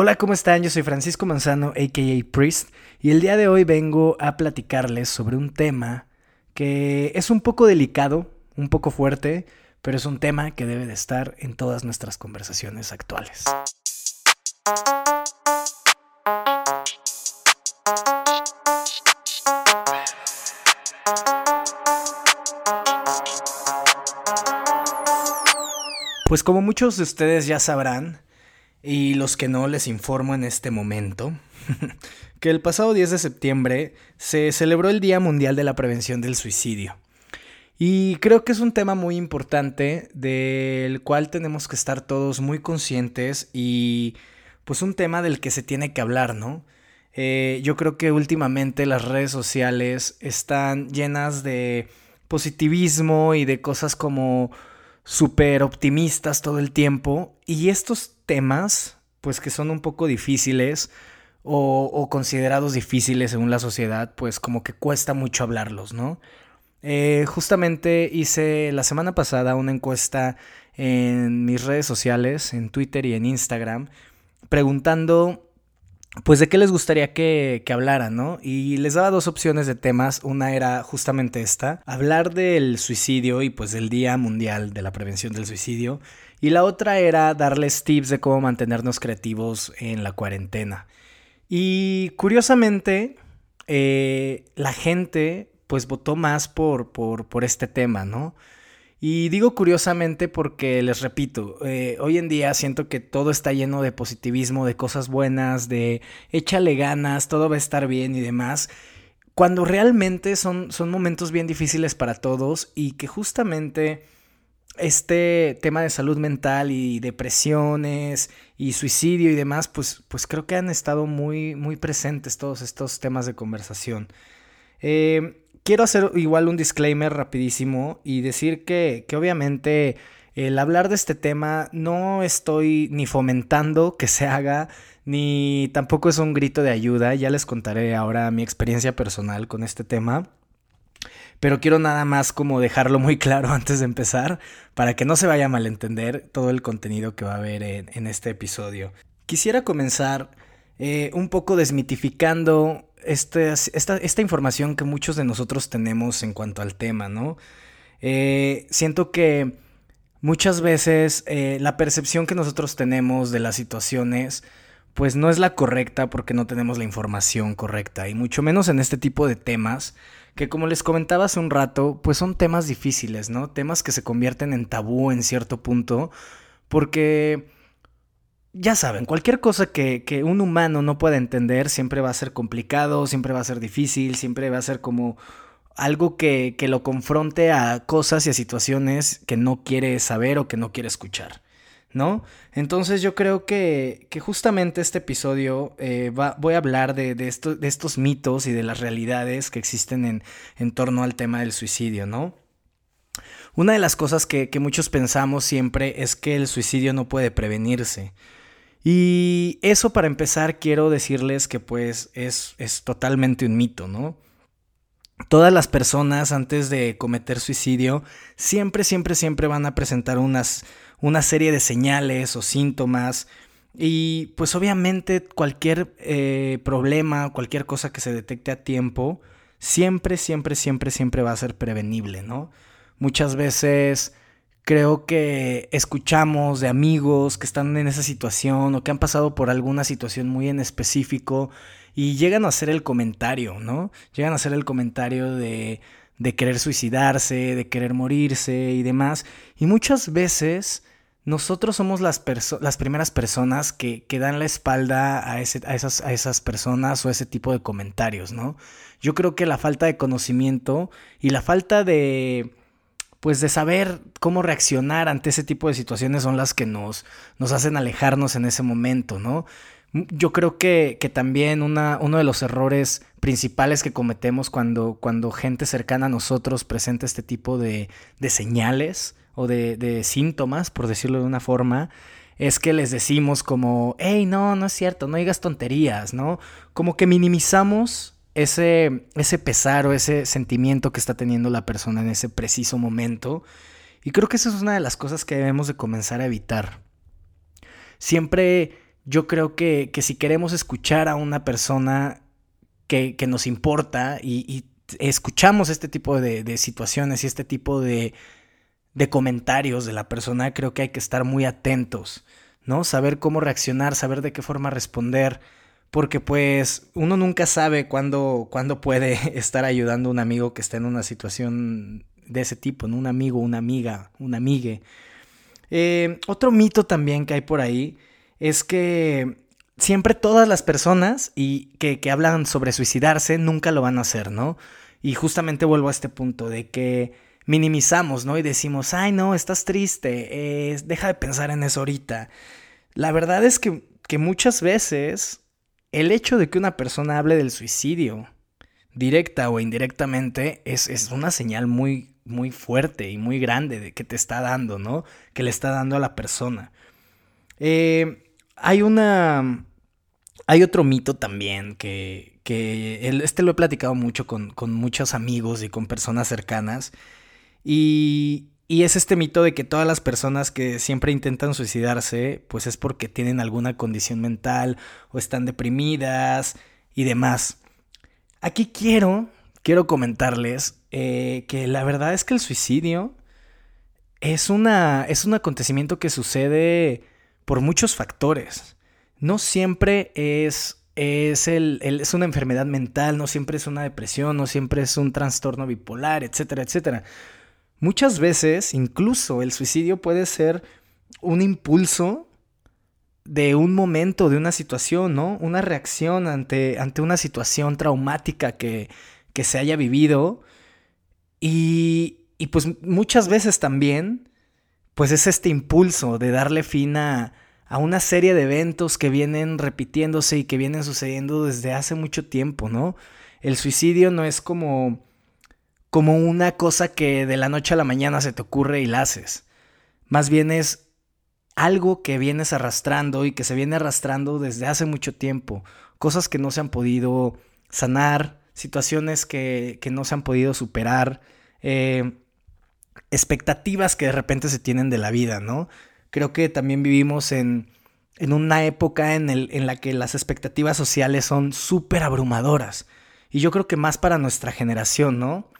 Hola, ¿cómo están? Yo soy Francisco Manzano, aka Priest, y el día de hoy vengo a platicarles sobre un tema que es un poco delicado, un poco fuerte, pero es un tema que debe de estar en todas nuestras conversaciones actuales. Pues como muchos de ustedes ya sabrán, y los que no les informo en este momento, que el pasado 10 de septiembre se celebró el Día Mundial de la Prevención del Suicidio. Y creo que es un tema muy importante del cual tenemos que estar todos muy conscientes y pues un tema del que se tiene que hablar, ¿no? Eh, yo creo que últimamente las redes sociales están llenas de positivismo y de cosas como súper optimistas todo el tiempo y estos temas, pues que son un poco difíciles o, considerados difíciles según la sociedad, pues como que cuesta mucho hablarlos, ¿no? Eh, justamente hice la semana pasada una encuesta en mis redes sociales, en Twitter y en Instagram, preguntando pues de qué les gustaría que, que hablara, ¿no? Y les daba dos opciones de temas. Una era justamente esta, hablar del suicidio y pues del Día Mundial de la Prevención del Suicidio. Y la otra era darles tips de cómo mantenernos creativos en la cuarentena. Y curiosamente, eh, la gente pues votó más por, por, este tema, ¿no? Y digo curiosamente porque, les repito, eh, hoy en día siento que todo está lleno de positivismo, de cosas buenas, de échale ganas, todo va a estar bien y demás, cuando realmente son, son momentos bien difíciles para todos y que justamente este tema de salud mental y depresiones y suicidio y demás, pues, pues creo que han estado muy, muy presentes todos estos temas de conversación. Eh, quiero hacer igual un disclaimer rapidísimo y decir que, que obviamente el hablar de este tema no estoy ni fomentando que se haga, ni tampoco es un grito de ayuda. Ya les contaré ahora mi experiencia personal con este tema. Pero quiero nada más como dejarlo muy claro antes de empezar, para que no se vaya a malentender todo el contenido que va a haber en, este episodio. Quisiera comenzar eh, un poco desmitificando este, esta, esta, información que muchos de nosotros tenemos en cuanto al tema, ¿no? Eh, siento que muchas veces eh, la percepción que nosotros tenemos de las situaciones pues no es la correcta porque no tenemos la información correcta y mucho menos en este tipo de temas que como les comentaba hace un rato pues son temas difíciles, ¿no? Temas que se convierten en tabú en cierto punto porque ya saben, cualquier cosa que, un humano no pueda entender siempre va a ser complicado, siempre va a ser difícil, siempre va a ser como algo que, que lo confronte a cosas y a situaciones que no quiere saber o que no quiere escuchar. ¿No? Entonces yo creo que, que justamente este episodio eh, va, voy a hablar de, de, de, estos mitos y de las realidades que existen en, en, torno al tema del suicidio, ¿no? Una de las cosas que, que muchos pensamos siempre es que el suicidio no puede prevenirse. Y eso para empezar quiero decirles que pues es, es totalmente un mito, ¿no? Todas las personas antes de cometer suicidio siempre, siempre, siempre van a presentar unas, una serie de señales o síntomas y pues obviamente cualquier eh, problema, cualquier cosa que se detecte a tiempo, siempre, siempre, siempre, siempre va a ser prevenible, ¿no? Muchas veces creo que escuchamos de amigos que están en esa situación o que han pasado por alguna situación muy en específico y llegan a hacer el comentario, ¿no? Llegan a hacer el comentario de, de querer suicidarse, de querer morirse y demás. Y muchas veces nosotros somos las, las primeras personas que, que, dan la espalda a, ese, a, esas, a esas personas o ese tipo de comentarios, ¿no? Yo creo que la falta de conocimiento y la falta de pues de saber cómo reaccionar ante ese tipo de situaciones son las que nos, nos hacen alejarnos en ese momento, ¿no? Yo creo que, que también una, uno de los errores principales que cometemos cuando, cuando gente cercana a nosotros presenta este tipo de, de señales o de, de, síntomas, por decirlo de una forma, es que les decimos como, hey, no, no es cierto, no digas tonterías, ¿no? Como que minimizamos ese, ese pesar o ese sentimiento que está teniendo la persona en ese preciso momento. Y creo que esa es una de las cosas que debemos de comenzar a evitar. Siempre yo creo que, si queremos escuchar a una persona que, nos importa y, escuchamos este tipo de, situaciones y este tipo de, de comentarios de la persona, creo que hay que estar muy atentos, ¿no? Saber cómo reaccionar, saber de qué forma responder, porque pues uno nunca sabe cuándo, cuándo puede estar ayudando un amigo que está en una situación de ese tipo, ¿no? Un amigo, una amiga, un amigue. Eh, otro mito también que hay por ahí es que siempre todas las personas y que, hablan sobre suicidarse nunca lo van a hacer, ¿no? Y justamente vuelvo a este punto de que minimizamos, ¿no? Y decimos, ay, no, estás triste, deja de pensar en eso ahorita. La verdad es que, que muchas veces el hecho de que una persona hable del suicidio, directa o indirectamente, es, es una señal muy, muy fuerte y muy grande de que te está dando, ¿no? Que le está dando a la persona. Eh, hay una. Hay otro mito también que, que este lo he platicado mucho con, con, muchos amigos y con personas cercanas. Y, y es este mito de que todas las personas que siempre intentan suicidarse, pues es porque tienen alguna condición mental o están deprimidas y demás. Aquí quiero, quiero comentarles eh, que la verdad es que el suicidio es, una, es un acontecimiento que sucede por muchos factores. No siempre es, es, el, es una enfermedad mental, no siempre es una depresión, no siempre es un trastorno bipolar, etcétera, etcétera. Muchas veces, incluso el suicidio puede ser un impulso de un momento, de una situación, ¿no? Una reacción ante, ante una situación traumática que, que se haya vivido. Y, y pues muchas veces también pues es este impulso de darle fin a, una serie de eventos que vienen repitiéndose y que vienen sucediendo desde hace mucho tiempo, ¿no? El suicidio no es como como una cosa que de la noche a la mañana se te ocurre y la haces. Más bien es algo que vienes arrastrando y que se viene arrastrando desde hace mucho tiempo. Cosas que no se han podido sanar, situaciones que, que no se han podido superar. Eh, expectativas que de repente se tienen de la vida, ¿no? Creo que también vivimos en, en una época en, el, en la que las expectativas sociales son súper abrumadoras. Y yo creo que más para nuestra generación, ¿no?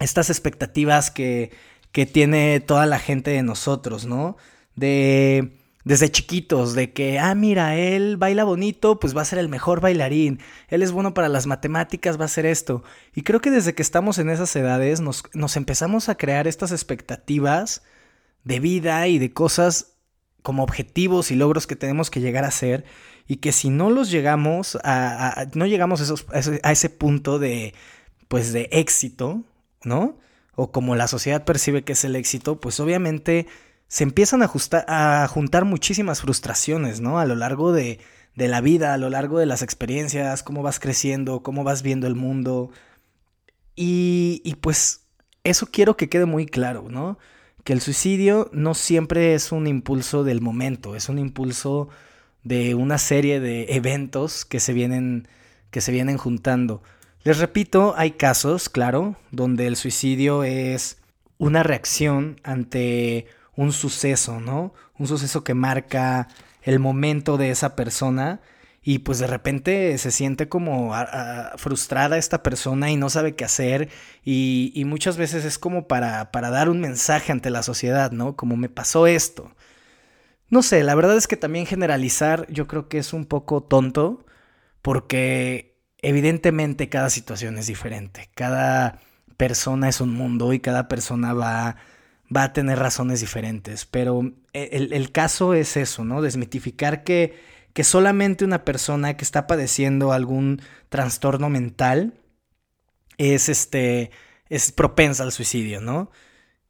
Estas expectativas que, que tiene toda la gente de nosotros, ¿no? De desde chiquitos, de que, ah, mira, él baila bonito, pues va a ser el mejor bailarín, él es bueno para las matemáticas, va a ser esto. Y creo que desde que estamos en esas edades nos, nos empezamos a crear estas expectativas de vida y de cosas como objetivos y logros que tenemos que llegar a ser y que si no los llegamos a, no llegamos a, esos, a ese punto de pues de éxito, ¿no? O como la sociedad percibe que es el éxito, pues obviamente se empiezan a, juntar muchísimas frustraciones, ¿no? A lo largo de, de la vida, a lo largo de las experiencias, cómo vas creciendo, cómo vas viendo el mundo. Y, y, pues eso quiero que quede muy claro, ¿no? Que el suicidio no siempre es un impulso del momento, es un impulso de una serie de eventos que se vienen, que se vienen juntando. Les repito, hay casos, claro, donde el suicidio es una reacción ante un suceso, ¿no? Un suceso que marca el momento de esa persona y pues de repente se siente como frustrada esta persona y no sabe qué hacer y, muchas veces es como para, para, dar un mensaje ante la sociedad, ¿no? Como me pasó esto. No sé, la verdad es que también generalizar yo creo que es un poco tonto porque evidentemente cada situación es diferente, cada persona es un mundo y cada persona va va a tener razones diferentes, pero el, caso es eso, ¿no? Desmitificar que, que solamente una persona que está padeciendo algún trastorno mental es, este, es propensa al suicidio, ¿no?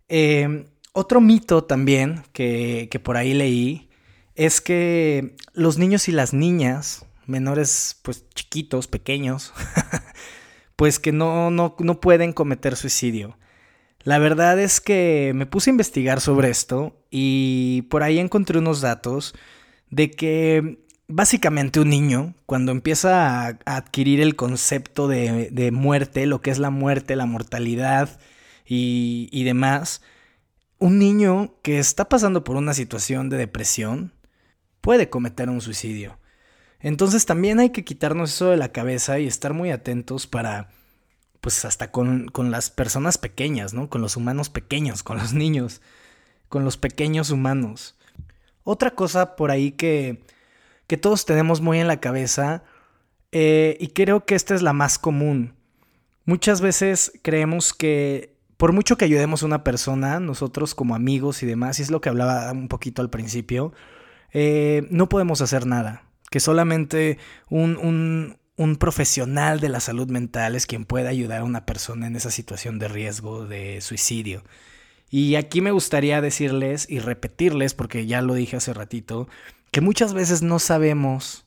Em, otro mito también que, que por ahí leí es que los niños y las niñas, menores, pues chiquitos, pequeños, pues que no, no, no pueden cometer suicidio. La verdad es que me puse a investigar sobre esto y por ahí encontré unos datos de que básicamente un niño, cuando empieza a, adquirir el concepto de, muerte, lo que es la muerte, la mortalidad y, y demás, un niño que está pasando por una situación de depresión, puede cometer un suicidio. Entonces también hay que quitarnos eso de la cabeza y estar muy atentos para, pues hasta con, con las personas pequeñas, ¿no? Con los humanos pequeños, con los niños, con los pequeños humanos. Otra cosa por ahí que, que todos tenemos muy en la cabeza, eh, y creo que esta es la más común. Muchas veces creemos que por mucho que ayudemos a una persona, nosotros como amigos y demás, y es lo que hablaba un poquito al principio, eh, no podemos hacer nada. Que solamente un, un, profesional de la salud mental es quien pueda ayudar a una persona en esa situación de riesgo de suicidio. Y aquí me gustaría decirles y repetirles, porque ya lo dije hace ratito, que muchas veces no sabemos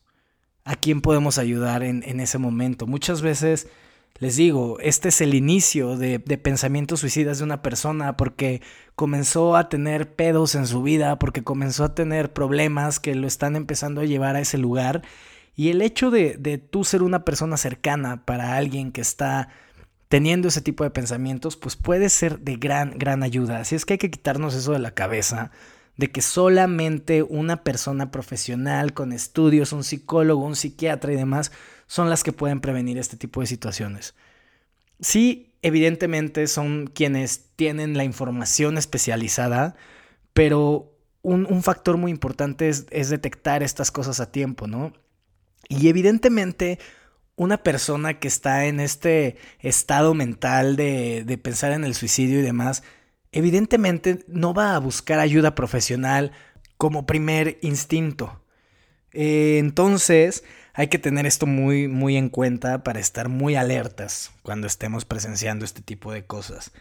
a quién podemos ayudar en, en ese momento. Muchas veces les digo, este es el inicio de, pensamientos suicidas de una persona porque comenzó a tener pedos en su vida, porque comenzó a tener problemas que lo están empezando a llevar a ese lugar. Y el hecho de, de tú ser una persona cercana para alguien que está teniendo ese tipo de pensamientos, pues puede ser de gran, gran ayuda. Así es que hay que quitarnos eso de la cabeza de que solamente una persona profesional con estudios, un psicólogo, un psiquiatra y demás, son las que pueden prevenir este tipo de situaciones. Sí, evidentemente son quienes tienen la información especializada, pero un, factor muy importante es, detectar estas cosas a tiempo, ¿no? Y evidentemente una persona que está en este estado mental de, de pensar en el suicidio y demás, evidentemente no va a buscar ayuda profesional como primer instinto. Eh, entonces, hay que tener esto muy, muy en cuenta para estar muy alertas cuando estemos presenciando este tipo de cosas.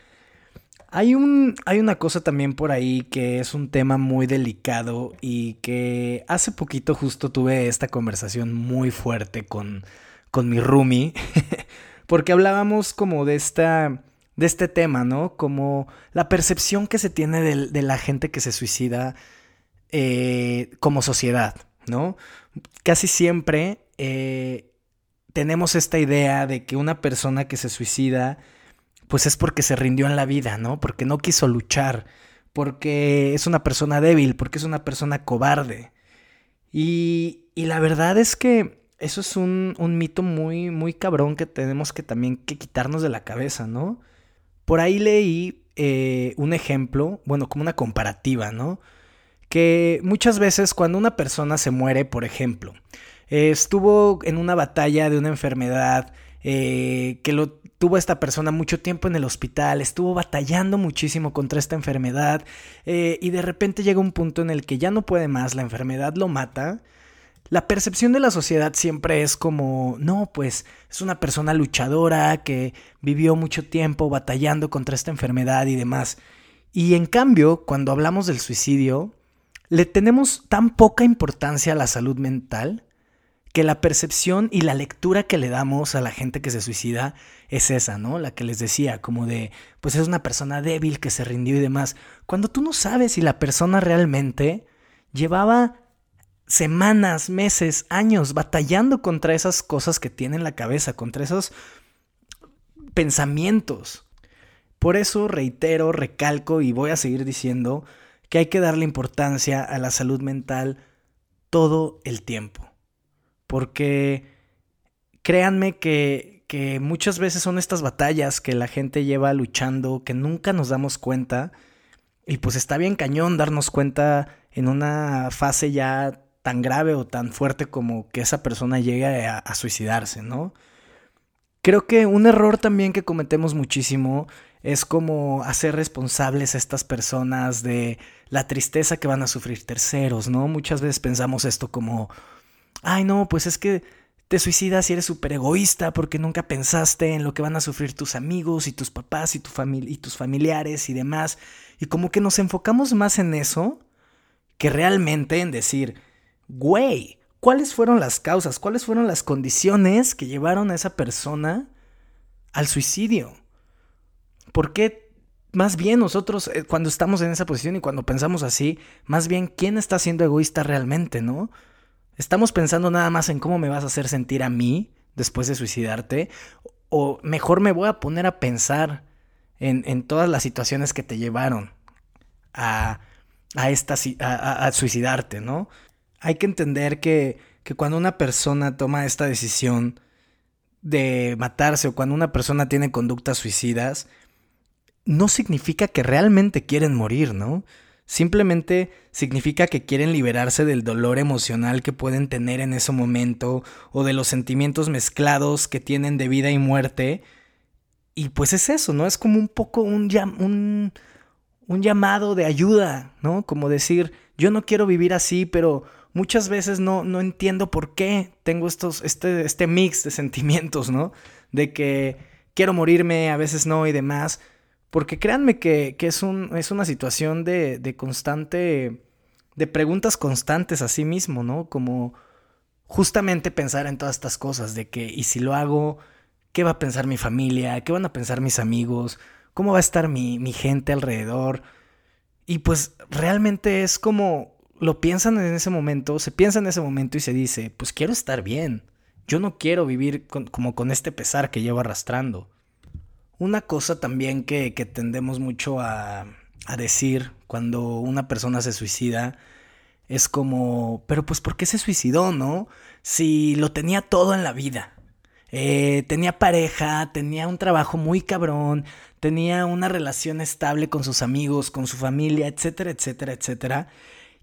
Hay, un, hay una cosa también por ahí que es un tema muy delicado y que hace poquito justo tuve esta conversación muy fuerte con, con mi roomie, porque hablábamos como de esta de este tema, ¿no? Como la percepción que se tiene de, la gente que se suicida eh, como sociedad, ¿no? Casi siempre eh, tenemos esta idea de que una persona que se suicida, pues es porque se rindió en la vida, ¿no? Porque no quiso luchar, porque es una persona débil, porque es una persona cobarde. Y, y la verdad es que eso es un, un, mito muy, muy cabrón que tenemos que también que quitarnos de la cabeza, ¿no? Por ahí leí eh, un ejemplo, bueno, como una comparativa, ¿no? Que muchas veces cuando una persona se muere, por ejemplo, estuvo en una batalla de una enfermedad, eh, que lo tuvo esta persona mucho tiempo en el hospital, estuvo batallando muchísimo contra esta enfermedad eh, y de repente llega un punto en el que ya no puede más, la enfermedad lo mata la percepción de la sociedad siempre es como, no, pues es una persona luchadora que vivió mucho tiempo batallando contra esta enfermedad y demás. Y en cambio, cuando hablamos del suicidio, le tenemos tan poca importancia a la salud mental que la percepción y la lectura que le damos a la gente que se suicida es esa, ¿no? La que les decía, como de, pues es una persona débil que se rindió y demás. Cuando tú no sabes si la persona realmente llevaba semanas, meses, años batallando contra esas cosas que tiene en la cabeza, contra esos pensamientos. Por eso reitero, recalco y voy a seguir diciendo que hay que darle importancia a la salud mental todo el tiempo. Porque créanme que, que muchas veces son estas batallas que la gente lleva luchando, que nunca nos damos cuenta. Y pues está bien cañón darnos cuenta en una fase ya tan grave o tan fuerte como que esa persona llegue a, suicidarse, ¿no? Creo que un error también que cometemos muchísimo es como hacer responsables a estas personas de la tristeza que van a sufrir terceros, ¿no? Muchas veces pensamos esto como, ay no, pues es que te suicidas y eres súper egoísta porque nunca pensaste en lo que van a sufrir tus amigos y tus papás y, tu y tus familiares y demás. Y como que nos enfocamos más en eso que realmente en decir, güey, ¿cuáles fueron las causas? ¿Cuáles fueron las condiciones que llevaron a esa persona al suicidio? ¿Por qué más bien nosotros eh, cuando estamos en esa posición y cuando pensamos así, más bien quién está siendo egoísta realmente, ¿no? Estamos pensando nada más en cómo me vas a hacer sentir a mí después de suicidarte o mejor me voy a poner a pensar en, todas las situaciones que te llevaron a, a, esta, a suicidarte, ¿no? hay que entender que, que cuando una persona toma esta decisión de matarse o cuando una persona tiene conductas suicidas, no significa que realmente quieren morir, ¿no? Simplemente significa que quieren liberarse del dolor emocional que pueden tener en ese momento o de los sentimientos mezclados que tienen de vida y muerte. Y pues es eso, ¿no? Es como un poco un, un, llamado de ayuda, ¿no? Como decir, yo no quiero vivir así, pero muchas veces no, no entiendo por qué tengo estos, este, este mix de sentimientos, ¿no? De que quiero morirme, a veces no y demás. Porque créanme que, es, un, es una situación de, de constante, de preguntas constantes a sí mismo, ¿no? Como justamente pensar en todas estas cosas, de que, ¿y si lo hago? ¿Qué va a pensar mi familia? ¿Qué van a pensar mis amigos? ¿Cómo va a estar mi, mi gente alrededor? Y pues realmente es como lo piensan en ese momento, se piensa en ese momento y se dice, pues quiero estar bien. Yo no quiero vivir como con este pesar que llevo arrastrando. Una cosa también que, tendemos mucho a, decir cuando una persona se suicida es como, pero pues ¿por qué se suicidó, no? Si lo tenía todo en la vida. Eh, tenía pareja, tenía un trabajo muy cabrón, tenía una relación estable con sus amigos, con su familia, etcétera, etcétera, etcétera.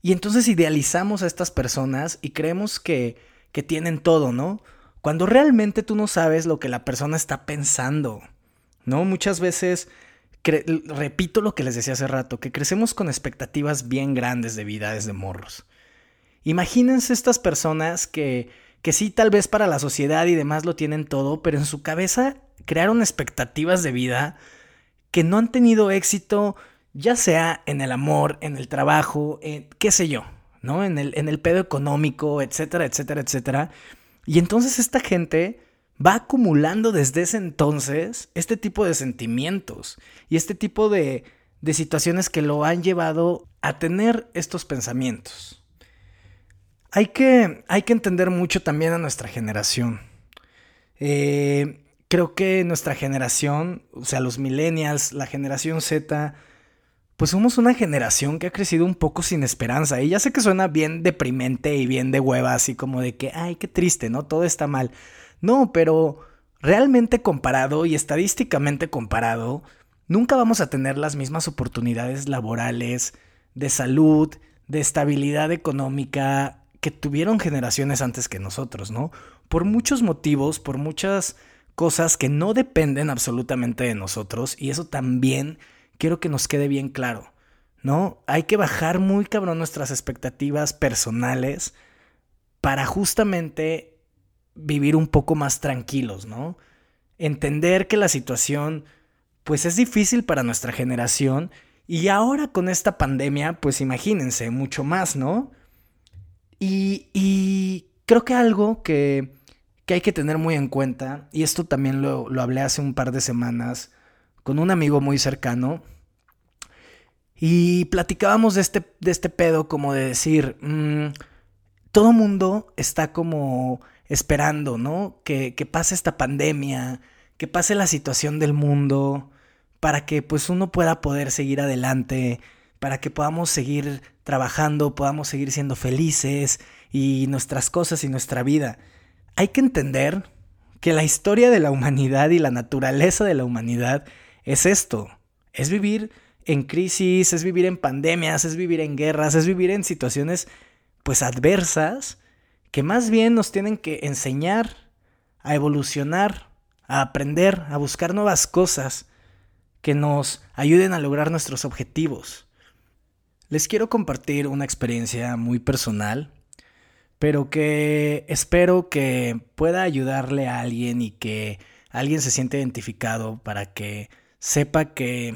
Y entonces idealizamos a estas personas y creemos que, que tienen todo, ¿no? Cuando realmente tú no sabes lo que la persona está pensando. ¿No? Muchas veces, repito lo que les decía hace rato, que crecemos con expectativas bien grandes de vida desde morros. Imagínense estas personas que, que sí, tal vez para la sociedad y demás lo tienen todo, pero en su cabeza crearon expectativas de vida que no han tenido éxito, ya sea en el amor, en el trabajo, qué sé yo, ¿no? En el, en el pedo económico, etcétera, etcétera, etcétera. Y entonces esta gente va acumulando desde ese entonces este tipo de sentimientos y este tipo de, de situaciones que lo han llevado a tener estos pensamientos. Hay que, hay que entender mucho también a nuestra generación. Eh, creo que nuestra generación, o sea, los millennials, la generación Z, pues somos una generación que ha crecido un poco sin esperanza. Y ya sé que suena bien deprimente y bien de hueva, así como de que, ay, qué triste, ¿no? Todo está mal. No, pero realmente comparado y estadísticamente comparado, nunca vamos a tener las mismas oportunidades laborales, de salud, de estabilidad económica que tuvieron generaciones antes que nosotros, ¿no? Por muchos motivos, por muchas cosas que no dependen absolutamente de nosotros y eso también quiero que nos quede bien claro, ¿no? Hay que bajar muy cabrón nuestras expectativas personales para justamente vivir un poco más tranquilos, ¿no? Entender que la situación pues es difícil para nuestra generación y ahora con esta pandemia pues imagínense mucho más, ¿no? Y, y creo que algo que, que, hay que tener muy en cuenta, y esto también lo, lo, hablé hace un par de semanas con un amigo muy cercano, y platicábamos de este, de este pedo como de decir, mm, todo mundo está como esperando, ¿no? Que, que pase esta pandemia, que pase la situación del mundo, para que pues uno pueda poder seguir adelante, para que podamos seguir trabajando, podamos seguir siendo felices y nuestras cosas y nuestra vida. Hay que entender que la historia de la humanidad y la naturaleza de la humanidad es esto, es vivir en crisis, es vivir en pandemias, es vivir en guerras, es vivir en situaciones pues adversas que más bien nos tienen que enseñar a evolucionar, a aprender, a buscar nuevas cosas que nos ayuden a lograr nuestros objetivos. Les quiero compartir una experiencia muy personal, pero que espero que pueda ayudarle a alguien y que alguien se siente identificado para que sepa que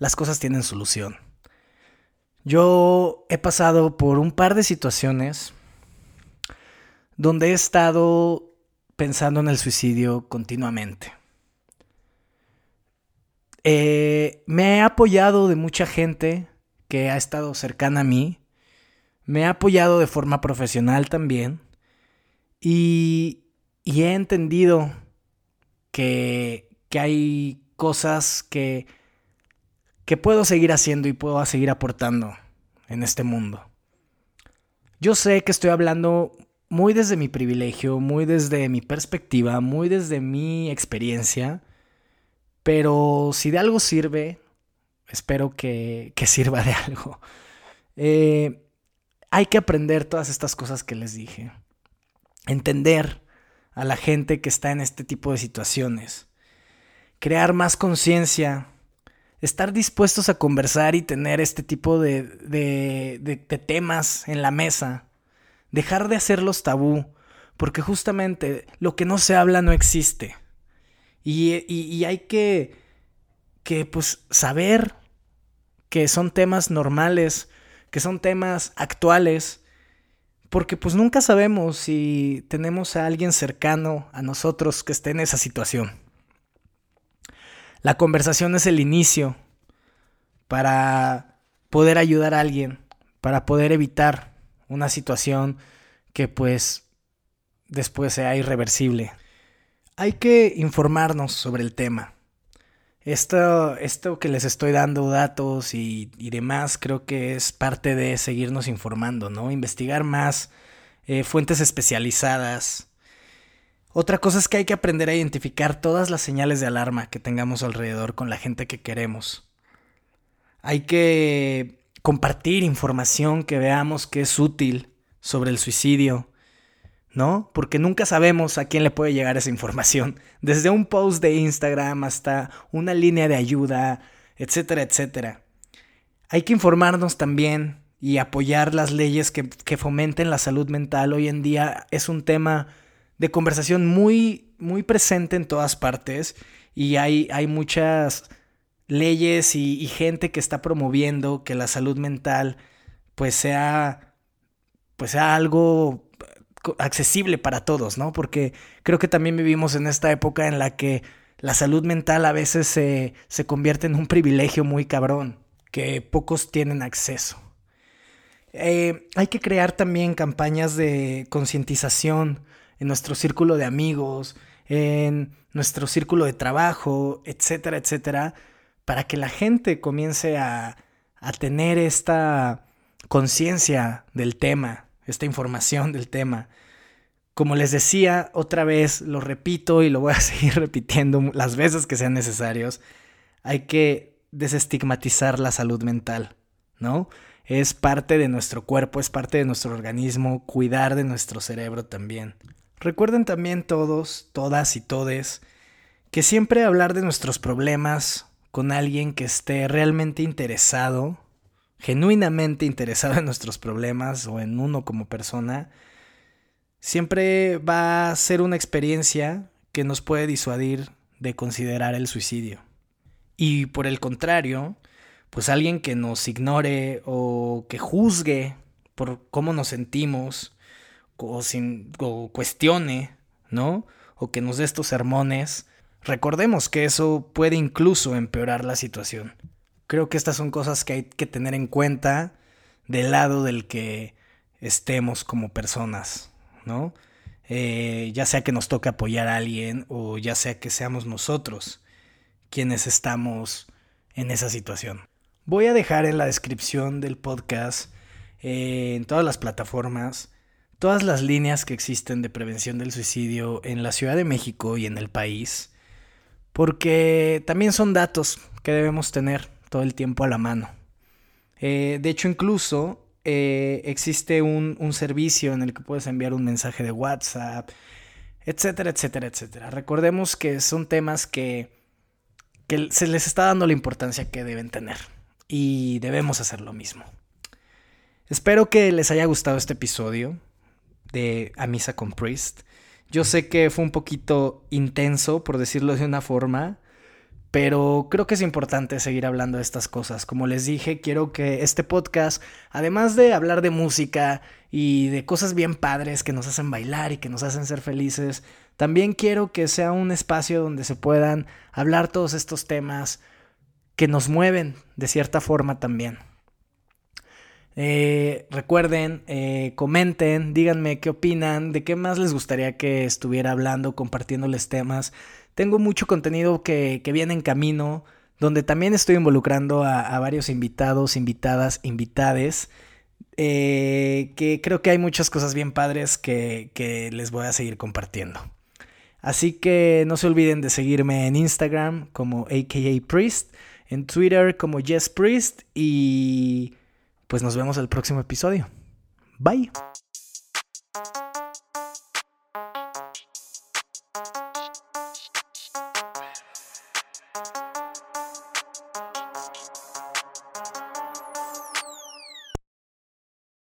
las cosas tienen solución. Yo he pasado por un par de situaciones donde he estado pensando en el suicidio continuamente. Eh, me he apoyado de mucha gente que ha estado cercana a mí. Me he apoyado de forma profesional también. Y, y he entendido que, que hay cosas que, que puedo seguir haciendo y puedo seguir aportando en este mundo. Yo sé que estoy hablando muy desde mi privilegio, muy desde mi perspectiva, muy desde mi experiencia, pero si de algo sirve, espero que, sirva de algo. Eh, hay que aprender todas estas cosas que les dije. Entender a la gente que está en este tipo de situaciones. Crear más conciencia. Estar dispuestos a conversar y tener este tipo de, de, temas en la mesa. Dejar de hacerlos tabú. Porque justamente lo que no se habla no existe. Y, y hay que, que pues saber que son temas normales, que son temas actuales, porque pues nunca sabemos si tenemos a alguien cercano a nosotros que esté en esa situación. La conversación es el inicio para poder ayudar a alguien, para poder evitar una situación que pues después sea irreversible. Hay que informarnos sobre el tema. Esto, esto que les estoy dando datos y, demás, creo que es parte de seguirnos informando, ¿no? Investigar más eh, fuentes especializadas. Otra cosa es que hay que aprender a identificar todas las señales de alarma que tengamos alrededor con la gente que queremos. Hay que compartir información que veamos que es útil sobre el suicidio, ¿no? Porque nunca sabemos a quién le puede llegar esa información. Desde un post de Instagram hasta una línea de ayuda, etcétera, etcétera. Hay que informarnos también y apoyar las leyes que, fomenten la salud mental. Hoy en día es un tema de conversación muy, muy presente en todas partes y hay, hay muchas leyes y, gente que está promoviendo que la salud mental pues sea pues sea algo accesible para todos, ¿no? Porque creo que también vivimos en esta época en la que la salud mental a veces se, se convierte en un privilegio muy cabrón, que pocos tienen acceso. Eh, hay que crear también campañas de concientización en nuestro círculo de amigos, en nuestro círculo de trabajo, etcétera, etcétera, para que la gente comience a, a tener esta conciencia del tema, esta información del tema. Como les decía, otra vez lo repito y lo voy a seguir repitiendo las veces que sean necesarios, hay que desestigmatizar la salud mental, ¿no? Es parte de nuestro cuerpo, es parte de nuestro organismo, cuidar de nuestro cerebro también. Recuerden también todos, todas y todes, que siempre hablar de nuestros problemas con alguien que esté realmente interesado genuinamente interesado en nuestros problemas o en uno como persona, siempre va a ser una experiencia que nos puede disuadir de considerar el suicidio. Y por el contrario, pues alguien que nos ignore o que juzgue por cómo nos sentimos o, sin, o cuestione, ¿no? O que nos dé estos sermones, recordemos que eso puede incluso empeorar la situación. Creo que estas son cosas que hay que tener en cuenta del lado del que estemos como personas, ¿no? Eh, ya sea que nos toque apoyar a alguien o ya sea que seamos nosotros quienes estamos en esa situación. Voy a dejar en la descripción del podcast, eh, en todas las plataformas, todas las líneas que existen de prevención del suicidio en la Ciudad de México y en el país, porque también son datos que debemos tener todo el tiempo a la mano. Eh, de hecho, incluso eh, existe un, servicio en el que puedes enviar un mensaje de WhatsApp, etcétera, etcétera, etcétera. Recordemos que son temas que, que se les está dando la importancia que deben tener y debemos hacer lo mismo. Espero que les haya gustado este episodio de A Misa con Priest. Yo sé que fue un poquito intenso, por decirlo de una forma, pero creo que es importante seguir hablando de estas cosas. Como les dije, quiero que este podcast, además de hablar de música y de cosas bien padres que nos hacen bailar y que nos hacen ser felices, también quiero que sea un espacio donde se puedan hablar todos estos temas que nos mueven de cierta forma también. Eh, recuerden, eh, comenten, díganme qué opinan, de qué más les gustaría que estuviera hablando, compartiéndoles temas. Tengo mucho contenido que, viene en camino, donde también estoy involucrando a, varios invitados, invitadas, invitades eh, que creo que hay muchas cosas bien padres que, que les voy a seguir compartiendo. Así que no se olviden de seguirme en Instagram como AKA Priest, en Twitter como Yes Priest y pues nos vemos el próximo episodio. Bye.